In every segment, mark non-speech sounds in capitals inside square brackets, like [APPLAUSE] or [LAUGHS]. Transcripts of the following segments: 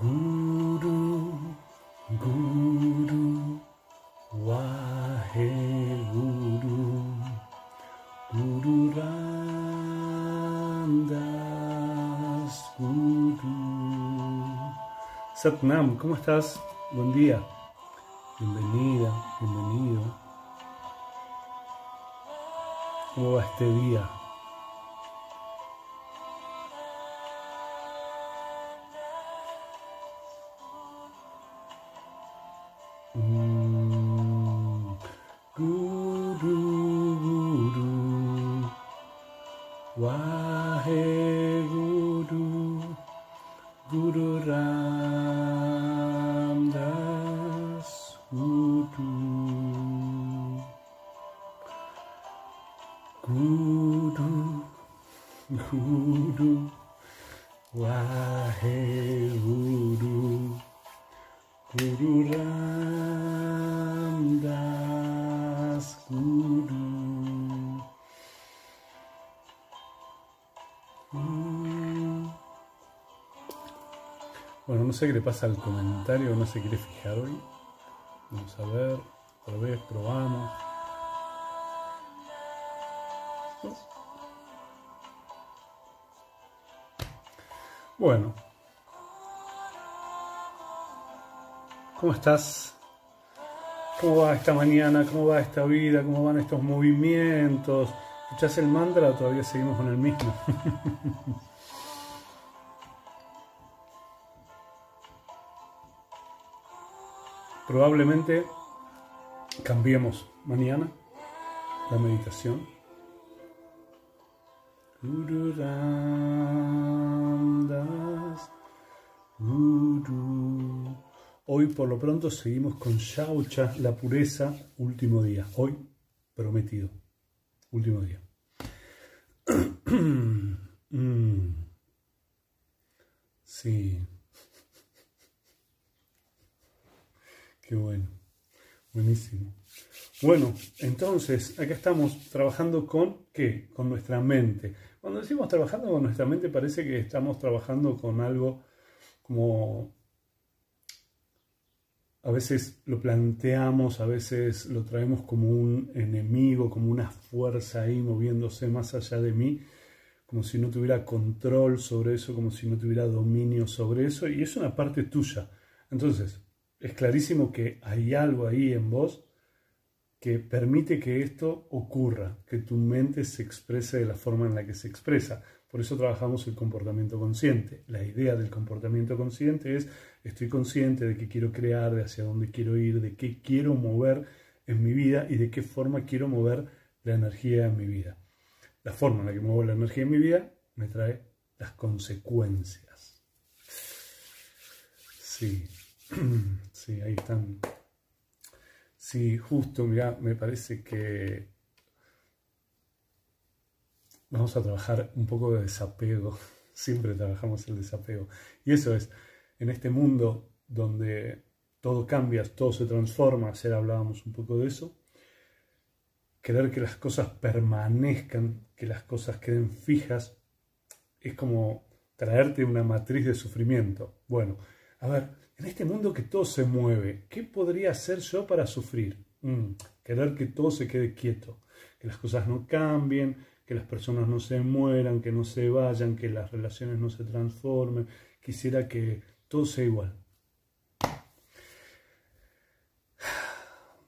Guru, Guru, Wahe Guru, Guru Guru. Satnam, ¿cómo estás? Buen día. Bienvenida, bienvenido. ¿Cómo va este día? Guru, Guru, Wahe Guru. Guru Ramdas Guru. Mm. Bueno, no sé qué le pasa al comentario, no se quiere fijar hoy. Vamos a ver, otra vez probamos. Bueno, ¿Cómo estás? ¿Cómo va esta mañana? ¿Cómo va esta vida? ¿Cómo van estos movimientos? ¿Escuchás el mantra o todavía seguimos con el mismo? [LAUGHS] Probablemente cambiemos mañana la meditación. Guru Ramdas. Hoy por lo pronto seguimos con Shaucha, la pureza, último día. Hoy prometido, último día. [CLEARS THROAT] Mm. Sí. Qué bueno. Buenísimo. Bueno, entonces, acá estamos trabajando con qué? Con nuestra mente. Cuando decimos trabajando con nuestra mente parece que estamos trabajando con algo como a veces lo planteamos, a veces lo traemos como un enemigo, como una fuerza ahí moviéndose más allá de mí, como si no tuviera control sobre eso, como si no tuviera dominio sobre eso, y es una parte tuya. Entonces, es clarísimo que hay algo ahí en vos que permite que esto ocurra, que tu mente se exprese de la forma en la que se expresa. Por eso trabajamos el comportamiento consciente. La idea del comportamiento consciente es estoy consciente de qué quiero crear, de hacia dónde quiero ir, de qué quiero mover en mi vida y de qué forma quiero mover la energía en mi vida. La forma en la que muevo la energía en mi vida me trae las consecuencias. Sí, [CLEARS THROAT] sí, ahí están. Sí, justo, mira, me parece que vamos a trabajar un poco de desapego. [LAUGHS] Siempre trabajamos el desapego. Y eso es, en este mundo donde todo cambia, todo se transforma, ayer hablábamos un poco de eso, querer que las cosas permanezcan, que las cosas queden fijas, es como traerte una matriz de sufrimiento. Bueno, a ver, en este mundo que todo se mueve, ¿qué podría hacer yo para sufrir? Mm, querer que todo se quede quieto, que las cosas no cambien, que las personas no se mueran, que no se vayan, que las relaciones no se transformen. Quisiera que todo sea igual.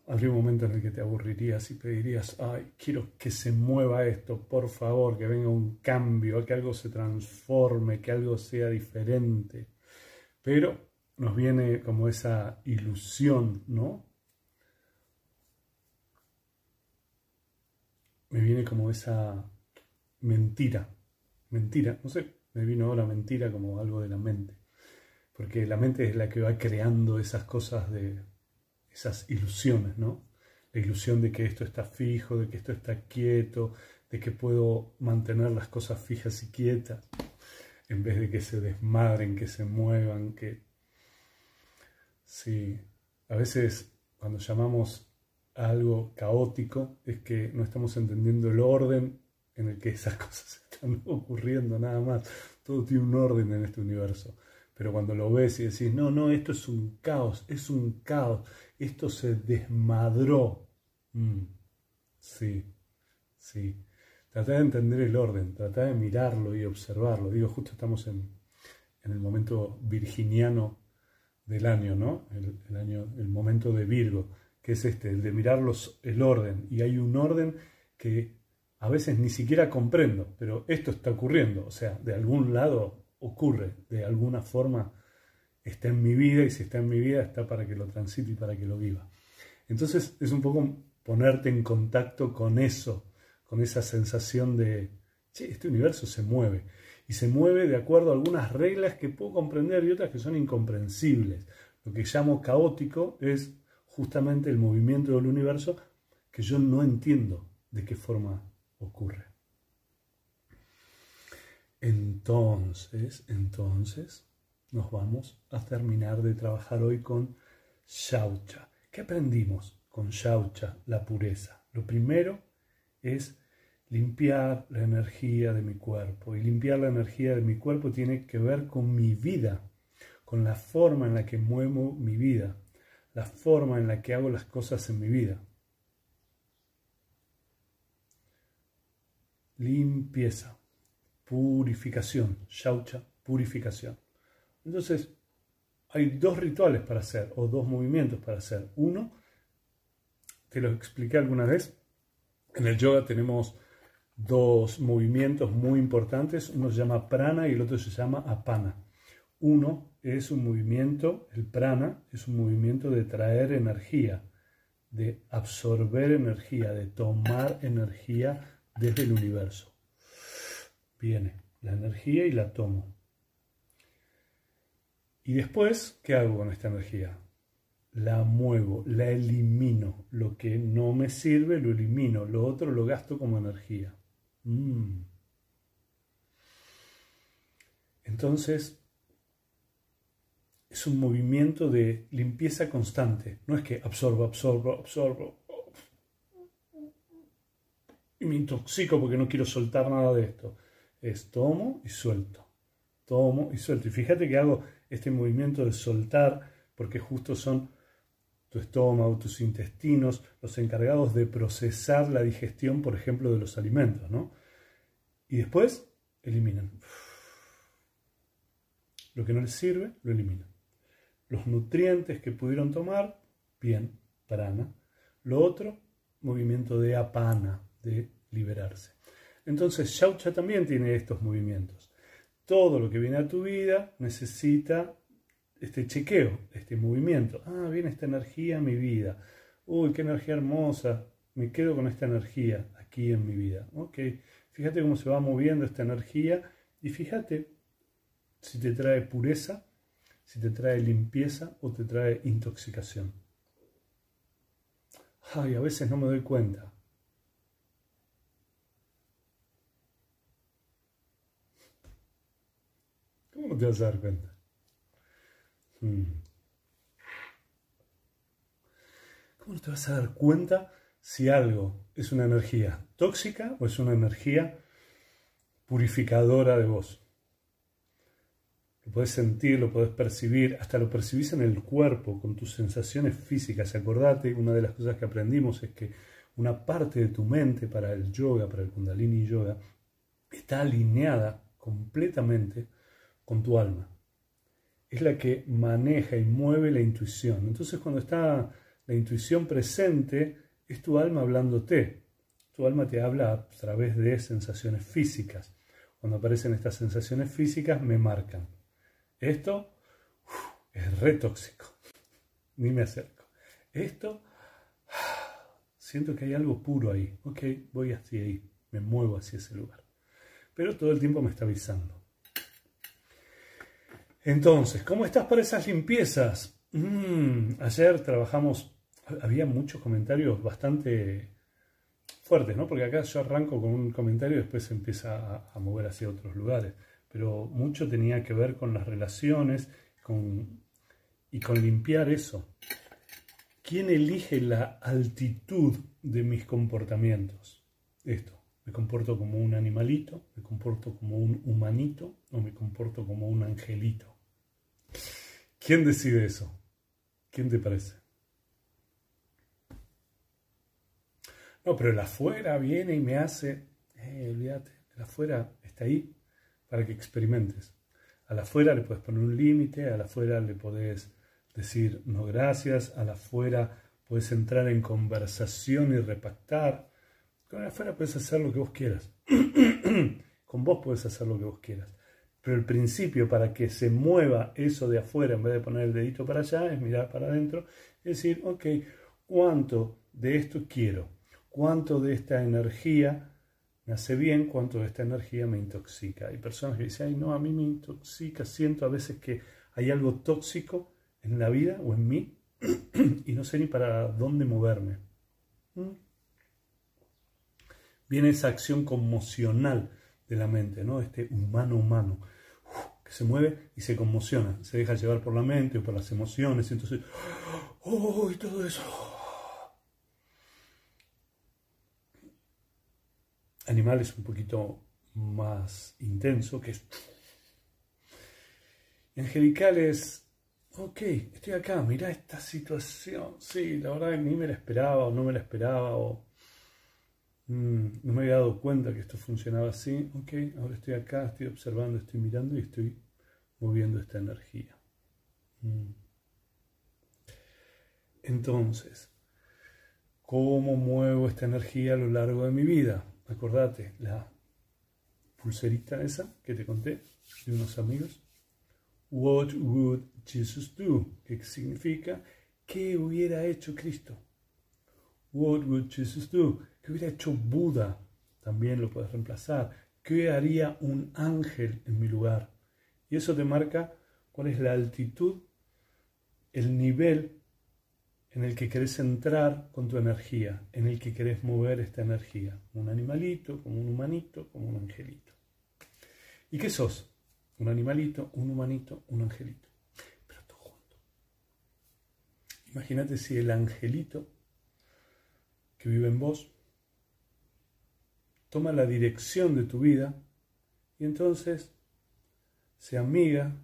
Habría un momento en el que te aburrirías y pedirías, ay, quiero que se mueva esto, por favor, que venga un cambio, que algo se transforme, que algo sea diferente. Pero nos viene como esa ilusión, ¿no? Me viene como esa mentira, mentira, no sé, me vino ahora mentira como algo de la mente, porque la mente es la que va creando esas cosas de esas ilusiones, ¿no? La ilusión de que esto está fijo, de que esto está quieto, de que puedo mantener las cosas fijas y quietas, en vez de que se desmadren, que se muevan, que... Sí, a veces cuando llamamos a algo caótico es que no estamos entendiendo el orden en el que esas [LAUGHS] cosas están ocurriendo nada más. Todo tiene un orden en este universo. pero cuando lo ves y decís, no, no, esto es un caos, es un caos, esto se desmadró. Mm, sí, sí. Trata de entender el orden, trata de mirarlo y observarlo. Digo, justo estamos en, el momento virginiano del año, ¿no? El, año, el momento de Virgo, que es este, el de mirar el orden. Y hay un orden que a veces ni siquiera comprendo, pero esto está ocurriendo. O sea, de algún lado ocurre, de alguna forma está en mi vida y si está en mi vida está para que lo transite y para que lo viva. Entonces es un poco ponerte en contacto con eso, con esa sensación de, che, este universo se mueve. Y se mueve de acuerdo a algunas reglas que puedo comprender y otras que son incomprensibles. Lo que llamo caótico es justamente el movimiento del universo que yo no entiendo de qué forma ocurre. Entonces, entonces, nos vamos a terminar de trabajar hoy con Shaucha. ¿Qué aprendimos con Shaucha, la pureza? Lo primero es limpiar la energía de mi cuerpo. Y limpiar la energía de mi cuerpo tiene que ver con mi vida, con la forma en la que muevo mi vida, la forma en la que hago las cosas en mi vida. Limpieza purificación, shaucha, purificación. Entonces, hay dos rituales para hacer, o dos movimientos para hacer. Uno, te lo expliqué alguna vez, en el yoga tenemos dos movimientos muy importantes, uno se llama prana y el otro se llama apana. Uno es un movimiento, el prana es un movimiento de traer energía, de absorber energía, de tomar energía desde el universo viene la energía y la tomo. Y después, ¿qué hago con esta energía? La muevo, la elimino. Lo que no me sirve lo elimino, lo otro lo gasto como energía. Mm. Entonces, es un movimiento de limpieza constante. No es que absorbo, absorbo, absorbo. Y me intoxico porque no quiero soltar nada de esto es tomo y suelto, tomo y suelto. Y fíjate que hago este movimiento de soltar porque justo son tu estómago, tus intestinos, los encargados de procesar la digestión, por ejemplo, de los alimentos, ¿no? Y después eliminan. Lo que no les sirve, lo eliminan. Los nutrientes que pudieron tomar, bien, prana. Lo otro, movimiento de apana, de liberarse. Entonces, Shaucha también tiene estos movimientos. Todo lo que viene a tu vida necesita este chequeo, este movimiento. Ah, viene esta energía a mi vida. Uy, qué energía hermosa. Me quedo con esta energía aquí en mi vida. Ok, fíjate cómo se va moviendo esta energía y fíjate si te trae pureza, si te trae limpieza o te trae intoxicación. Ay, a veces no me doy cuenta. ¿Cómo te vas a dar cuenta? Hmm. ¿Cómo te vas a dar cuenta si algo es una energía tóxica o es una energía purificadora de vos? Lo puedes sentir, lo puedes percibir, hasta lo percibís en el cuerpo, con tus sensaciones físicas. Acordate, una de las cosas que aprendimos es que una parte de tu mente para el yoga, para el kundalini yoga, está alineada completamente con tu alma. Es la que maneja y mueve la intuición. Entonces cuando está la intuición presente, es tu alma hablándote. Tu alma te habla a través de sensaciones físicas. Cuando aparecen estas sensaciones físicas, me marcan. Esto es re tóxico. [LAUGHS] Ni me acerco. Esto, [SIGHS] siento que hay algo puro ahí. Ok, voy hacia ahí. Me muevo hacia ese lugar. Pero todo el tiempo me está avisando. Entonces, ¿cómo estás para esas limpiezas? Mm, ayer trabajamos, había muchos comentarios bastante fuertes, ¿no? Porque acá yo arranco con un comentario y después se empieza a, mover hacia otros lugares. Pero mucho tenía que ver con las relaciones y con limpiar eso. ¿Quién elige la altitud de mis comportamientos? Esto. ¿Me comporto como un animalito? ¿Me comporto como un humanito? ¿O me comporto como un angelito? ¿Quién decide eso? ¿Quién te parece? No, pero el afuera viene y me hace, eh, olvídate, el afuera está ahí para que experimentes. A la afuera le puedes poner un límite, a la afuera le podés decir no gracias, a la afuera puedes entrar en conversación y repactar. Con la afuera puedes hacer lo que vos quieras. [CLEARS THROAT] Con vos puedes hacer lo que vos quieras. Pero el principio para que se mueva eso de afuera, en vez de poner el dedito para allá, es mirar para adentro y decir, ok, ¿cuánto de esto quiero? ¿Cuánto de esta energía me hace bien? ¿Cuánto de esta energía me intoxica? Hay personas que dicen, ay, no, a mí me intoxica, siento a veces que hay algo tóxico en la vida o en mí [CLEARS THROAT] y no sé ni para dónde moverme. ¿Mm? Viene esa acción conmocional de la mente, ¿no? Este humano humano, que se mueve y se conmociona, se deja llevar por la mente o por las emociones, entonces, ¡oh! Y todo eso. Animal es un poquito más intenso, que es... Angelical es, ok, estoy acá, mira esta situación, sí, la verdad ni me la esperaba o no me la esperaba o Mm, no me había dado cuenta que esto funcionaba así. Ok, ahora estoy acá, estoy observando, estoy mirando y estoy moviendo esta energía. Mm. Entonces, ¿cómo muevo esta energía a lo largo de mi vida? Acordate, la pulserita esa que te conté de unos amigos. What would Jesus do? ¿Qué significa? ¿Qué hubiera hecho Cristo? What would Jesus do? ¿Qué hubiera hecho Buda? También lo puedes reemplazar. ¿Qué haría un ángel en mi lugar? Y eso te marca cuál es la altitud, el nivel en el que querés entrar con tu energía, en el que querés mover esta energía. Un animalito, como un humanito, como un angelito. ¿Y qué sos? Un animalito, un humanito, un angelito. Pero todo junto. Imagínate si el angelito que vive en vos toma la dirección de tu vida y entonces se amiga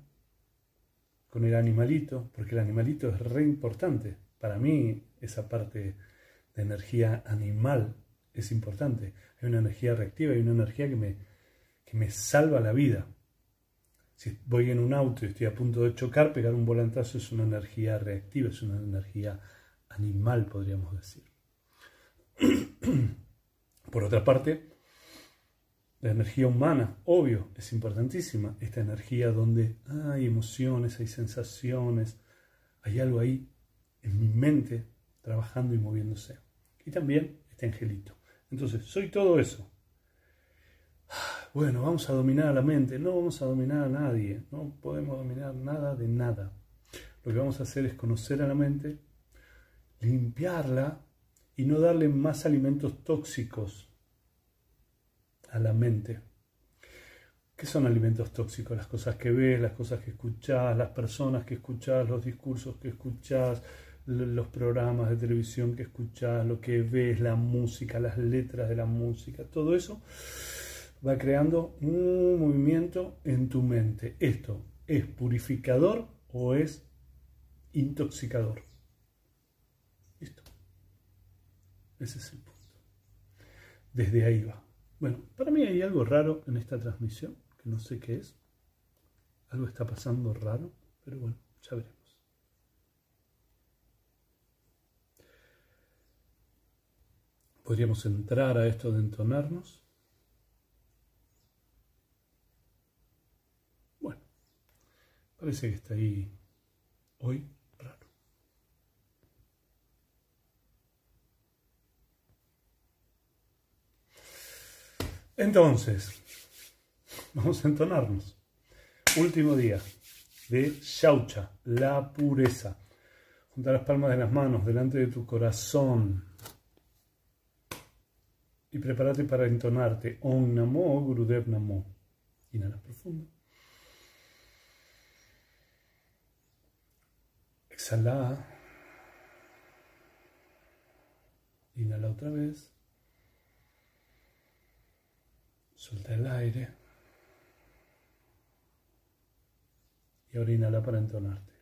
con el animalito, porque el animalito es re importante. Para mí esa parte de energía animal es importante. Hay una energía reactiva, hay una energía que me, que me salva la vida. Si voy en un auto y estoy a punto de chocar, pegar un volantazo es una energía reactiva, es una energía animal, podríamos decir. [CLEARS THROAT] Por otra parte, la energía humana, obvio, es importantísima. Esta energía donde hay emociones, hay sensaciones, hay algo ahí en mi mente trabajando y moviéndose. Y también este angelito. Entonces, soy todo eso. Bueno, vamos a dominar a la mente. No vamos a dominar a nadie. No podemos dominar nada de nada. Lo que vamos a hacer es conocer a la mente, limpiarla y no darle más alimentos tóxicos a la mente. ¿Qué son alimentos tóxicos? Las cosas que ves, las cosas que escuchas, las personas que escuchas, los discursos que escuchas, los programas de televisión que escuchas, lo que ves, la música, las letras de la música, todo eso va creando un movimiento en tu mente. ¿Esto es purificador o es intoxicador? Listo. Ese es el punto. Desde ahí va. Bueno, para mí hay algo raro en esta transmisión, que no sé qué es. Algo está pasando raro, pero bueno, ya veremos. Podríamos entrar a esto de entonarnos. Bueno, parece que está ahí hoy Entonces, vamos a entonarnos. Último día de Shaucha, la pureza. Junta las palmas de las manos delante de tu corazón. Y prepárate para entonarte. Om Namo Gurudev Namo. Inhala profundo. Exhala. Inhala otra vez. Suelta el aire. Y ahora inhala para entonarte.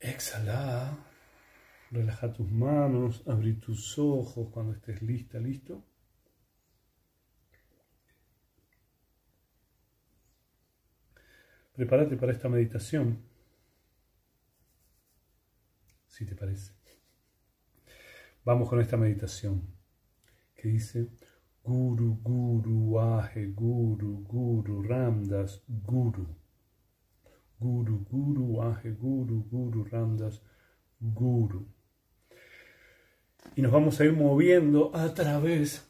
Exhala. Relaja tus manos, abrí tus ojos cuando estés lista, listo. Prepárate para esta meditación, si te parece. Vamos con esta meditación que dice Guru, Guru, Aje, Guru, Guru, Ramdas, Guru. Guru, Guru, Aje, Guru, Guru, Ramdas, Guru. Y nos vamos a ir moviendo a través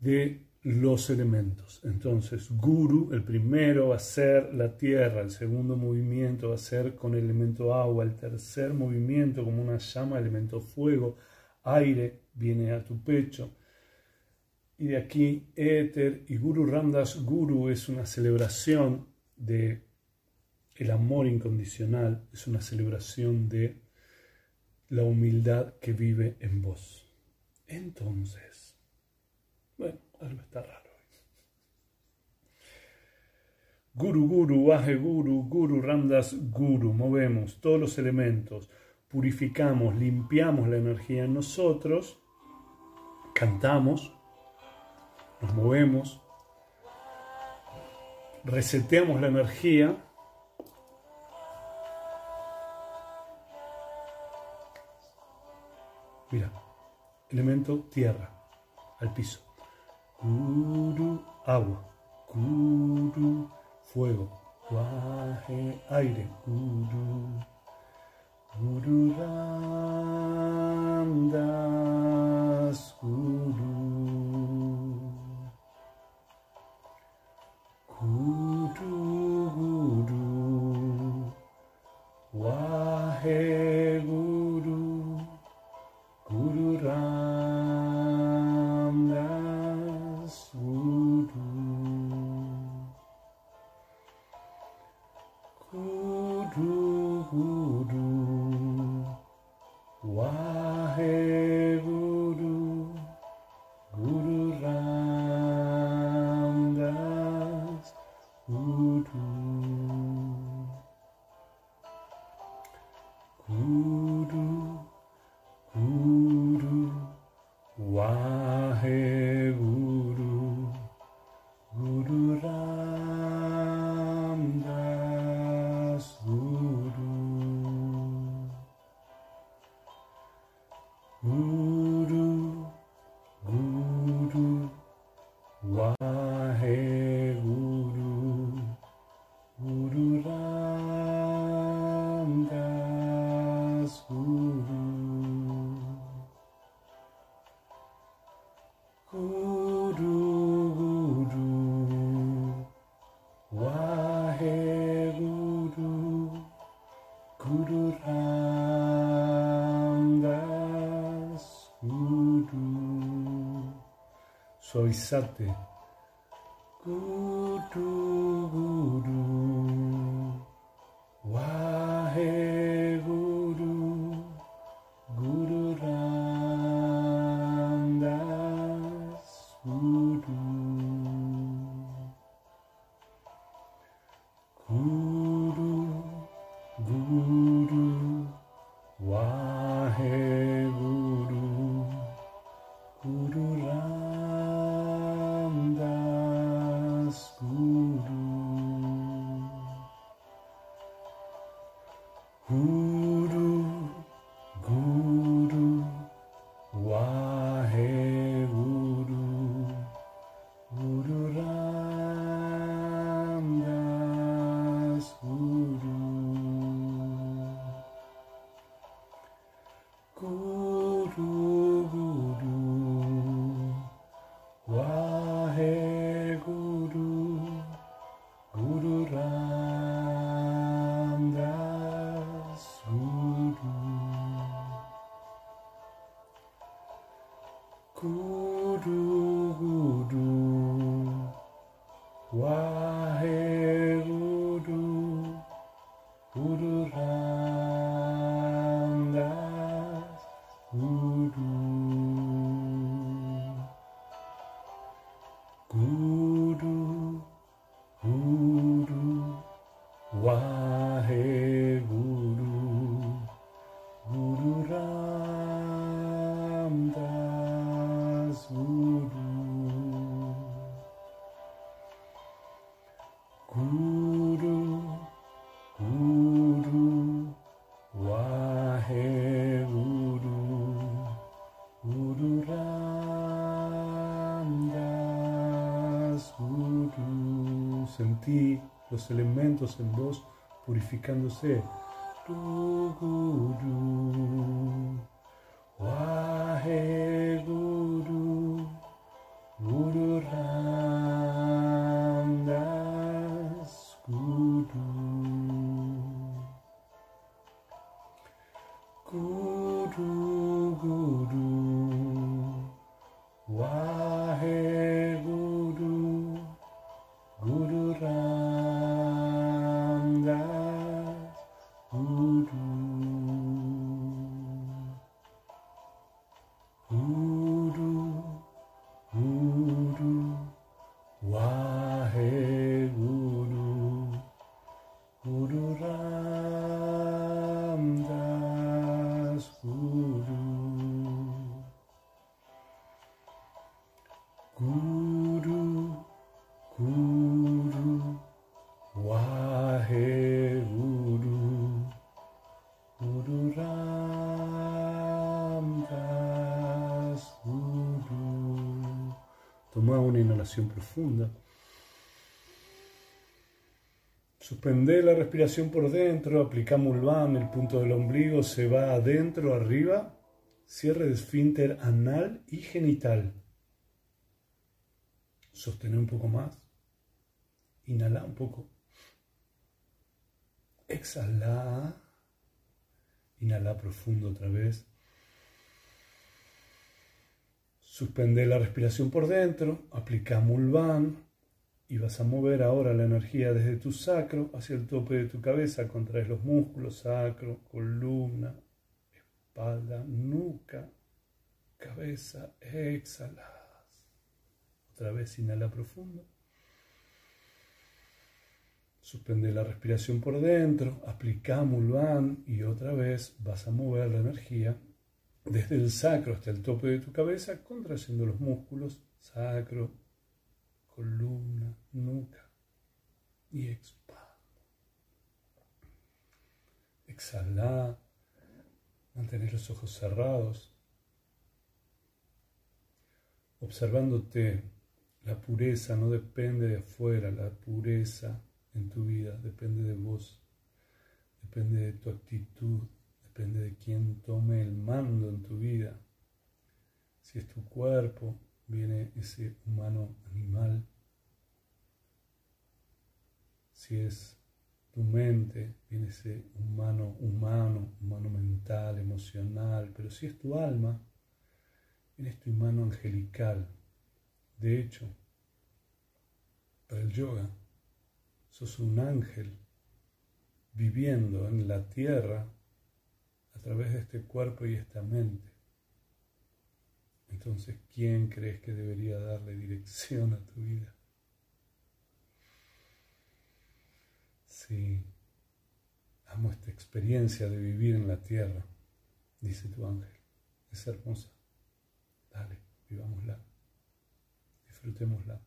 de los elementos. Entonces, Guru, el primero va a ser la tierra, el segundo movimiento va a ser con el elemento agua, el tercer movimiento como una llama, elemento fuego, aire, viene a tu pecho. Y de aquí, éter y Guru Ramdas Guru es una celebración de el amor incondicional, es una celebración de la humildad que vive en vos. Entonces, bueno, algo está raro. Guru, Guru, Vaje, Guru, Guru, Ramdas, Guru. Movemos todos los elementos, purificamos, limpiamos la energía en nosotros, cantamos, nos movemos, reseteamos la energía Mira, elemento tierra, al piso. Guru, agua. Guru, fuego. Guaje, aire. Guru. Guru Ramdas. Wahe Suavizate. Guru, Guru, Wahe los elementos en vos purificándose. Profunda. Suspende la respiración por dentro, aplica Mulvan, el punto del ombligo se va adentro, arriba, cierre de esfínter anal y genital. Sostener un poco más. Inhala un poco. Exhala. Inhala profundo otra vez. Suspende la respiración por dentro, aplica Mulvan y vas a mover ahora la energía desde tu sacro hacia el tope de tu cabeza, contraes los músculos, sacro, columna, espalda, nuca, cabeza, exhalas. Otra vez inhala profundo. Suspende la respiración por dentro, aplica Mulvan y otra vez vas a mover la energía desde el sacro hasta el tope de tu cabeza, contrayendo los músculos, sacro, columna, nuca y expanda. Exhala, mantener los ojos cerrados, observándote. La pureza no depende de afuera, la pureza en tu vida depende de vos, depende de tu actitud, depende de quién tome el mando en tu vida. Si es tu cuerpo, viene ese humano animal. Si es tu mente, viene ese humano humano, humano mental, emocional. Pero si es tu alma, viene tu humano angelical. De hecho, para el yoga, sos un ángel viviendo en la tierra a través de este cuerpo y esta mente. Entonces, ¿quién crees que debería darle dirección a tu vida? Sí, amo esta experiencia de vivir en la tierra, dice tu ángel. Es hermosa. Dale, vivámosla. Disfrutémosla.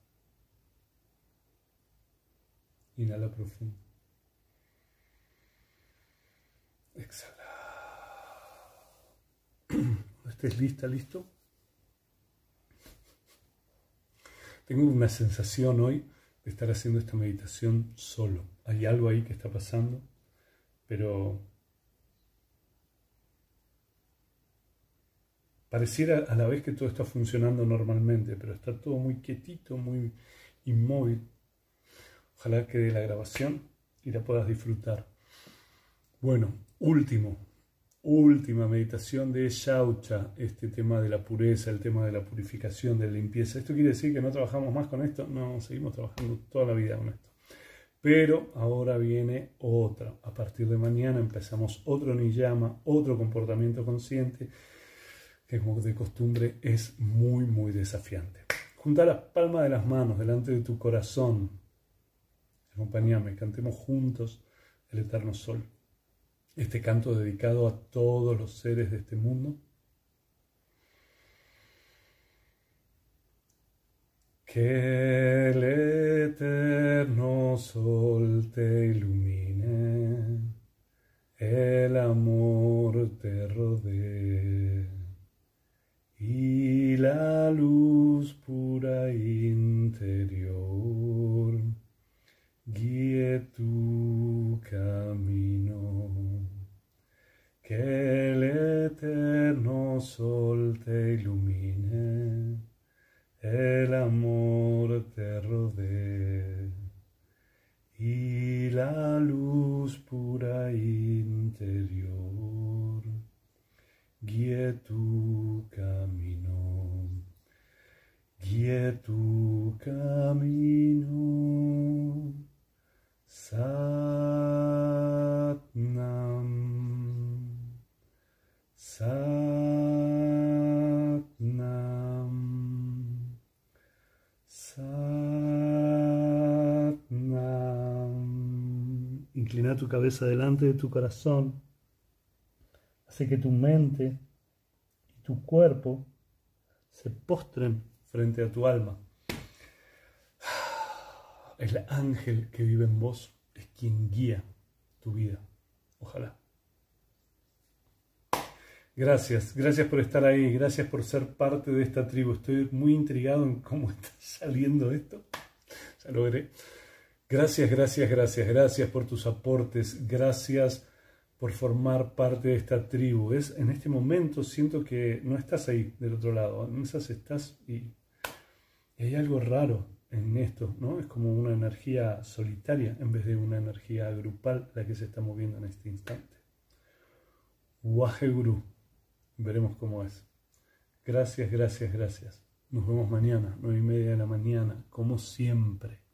Inhala profundo. Exhala. Cuando estés lista, listo. Tengo una sensación hoy de estar haciendo esta meditación solo. Hay algo ahí que está pasando, pero pareciera a la vez que todo está funcionando normalmente, pero está todo muy quietito, muy inmóvil. Ojalá quede la grabación y la puedas disfrutar. Bueno, último, última meditación de Shaucha, este tema de la pureza, el tema de la purificación, de la limpieza. ¿Esto quiere decir que no trabajamos más con esto? No, seguimos trabajando toda la vida con esto. Pero ahora viene otra. A partir de mañana empezamos otro niyama, otro comportamiento consciente, que como de costumbre es muy, muy desafiante. Junta las palmas de las manos delante de tu corazón. Acompáñame, cantemos juntos el eterno sol. Este canto dedicado a todos los seres de este mundo. Que el eterno sol te ilumine el amor te rodee y la luz pura interior guíe tu camino, que el eterno sol te ilumine, el amor te rodee y la luz pura interior guíe tu camino, guíe tu camino. Satnam, Satnam, Satnam. Inclina cabeza delante de tu corazón. Hace que tu mente y tu cuerpo se postren frente a tu alma. El ángel que vive en vos es quien guía tu vida. Ojalá. Gracias, gracias por estar ahí, gracias por ser parte de esta tribu. Estoy muy intrigado en cómo [LAUGHS] está saliendo esto. Ya lo veré. Gracias, gracias, gracias, gracias por tus aportes, gracias por formar parte de esta tribu. Es, en este momento siento que no estás ahí del otro lado, en esas estás y, hay algo raro en esto, ¿no? Es como una energía solitaria en vez de una energía grupal la que se está moviendo en este instante. Waheguru, veremos cómo es. Gracias, gracias, gracias. Nos vemos mañana, nueve y media de la mañana, como siempre.